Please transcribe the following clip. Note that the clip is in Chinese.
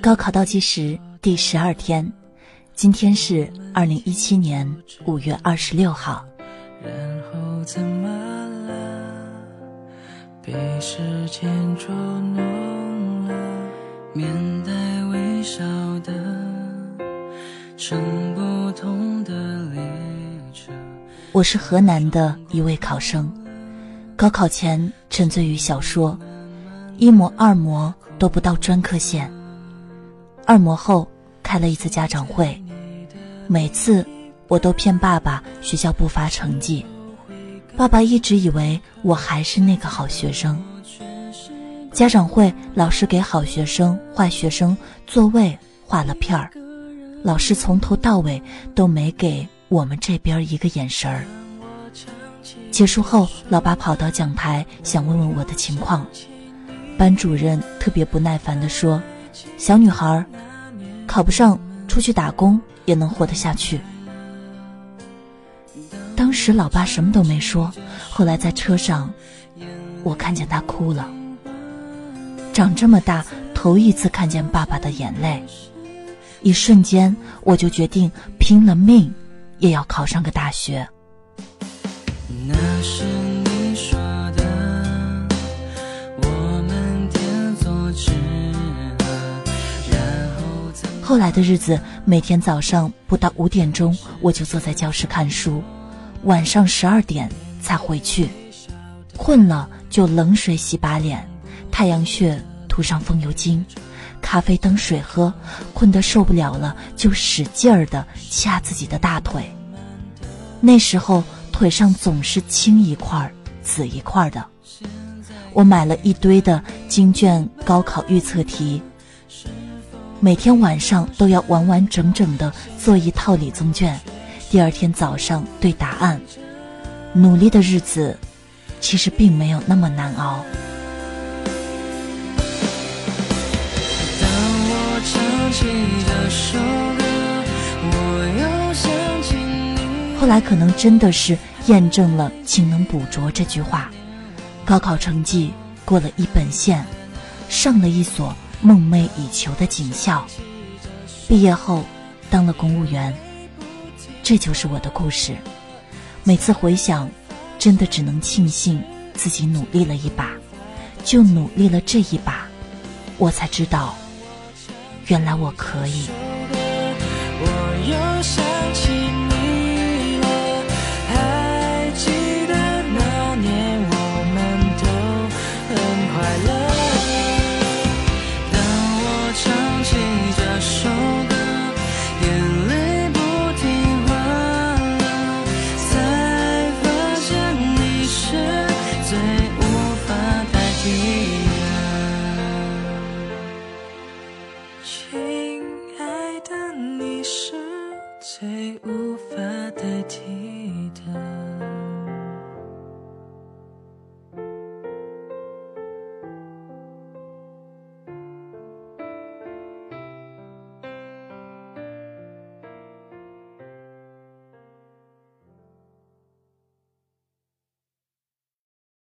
高考倒计时第十二天，今天是二零一七年五月二十六号。然后怎么了？被时间捉弄了，面带微笑的，乘不同的列车。我是河南的一位考生，高考前沉醉于小说，一模二模都不到专科线。二模后开了一次家长会，每次我都骗爸爸学校不发成绩，爸爸一直以为我还是那个好学生。家长会老师给好学生、坏学生座位画了片儿，老师从头到尾都没给我们这边一个眼神儿。结束后，老爸跑到讲台想问问我的情况，班主任特别不耐烦地说。小女孩考不上，出去打工也能活得下去。当时老爸什么都没说，后来在车上，我看见他哭了。长这么大，头一次看见爸爸的眼泪，一瞬间我就决定拼了命也要考上个大学。那是。后来的日子，每天早上不到五点钟，我就坐在教室看书，晚上十二点才回去。困了就冷水洗把脸，太阳穴涂上风油精，咖啡当水喝。困得受不了了，就使劲儿的掐自己的大腿。那时候腿上总是青一块儿紫一块儿的。我买了一堆的经卷高考预测题。每天晚上都要完完整整的做一套理综卷，第二天早上对答案。努力的日子，其实并没有那么难熬。后来可能真的是验证了“勤能补拙”这句话，高考成绩过了一本线，上了一所。梦寐以求的警校，毕业后当了公务员，这就是我的故事。每次回想，真的只能庆幸自己努力了一把，就努力了这一把，我才知道，原来我可以。我记得，亲爱的，你是最无法代替。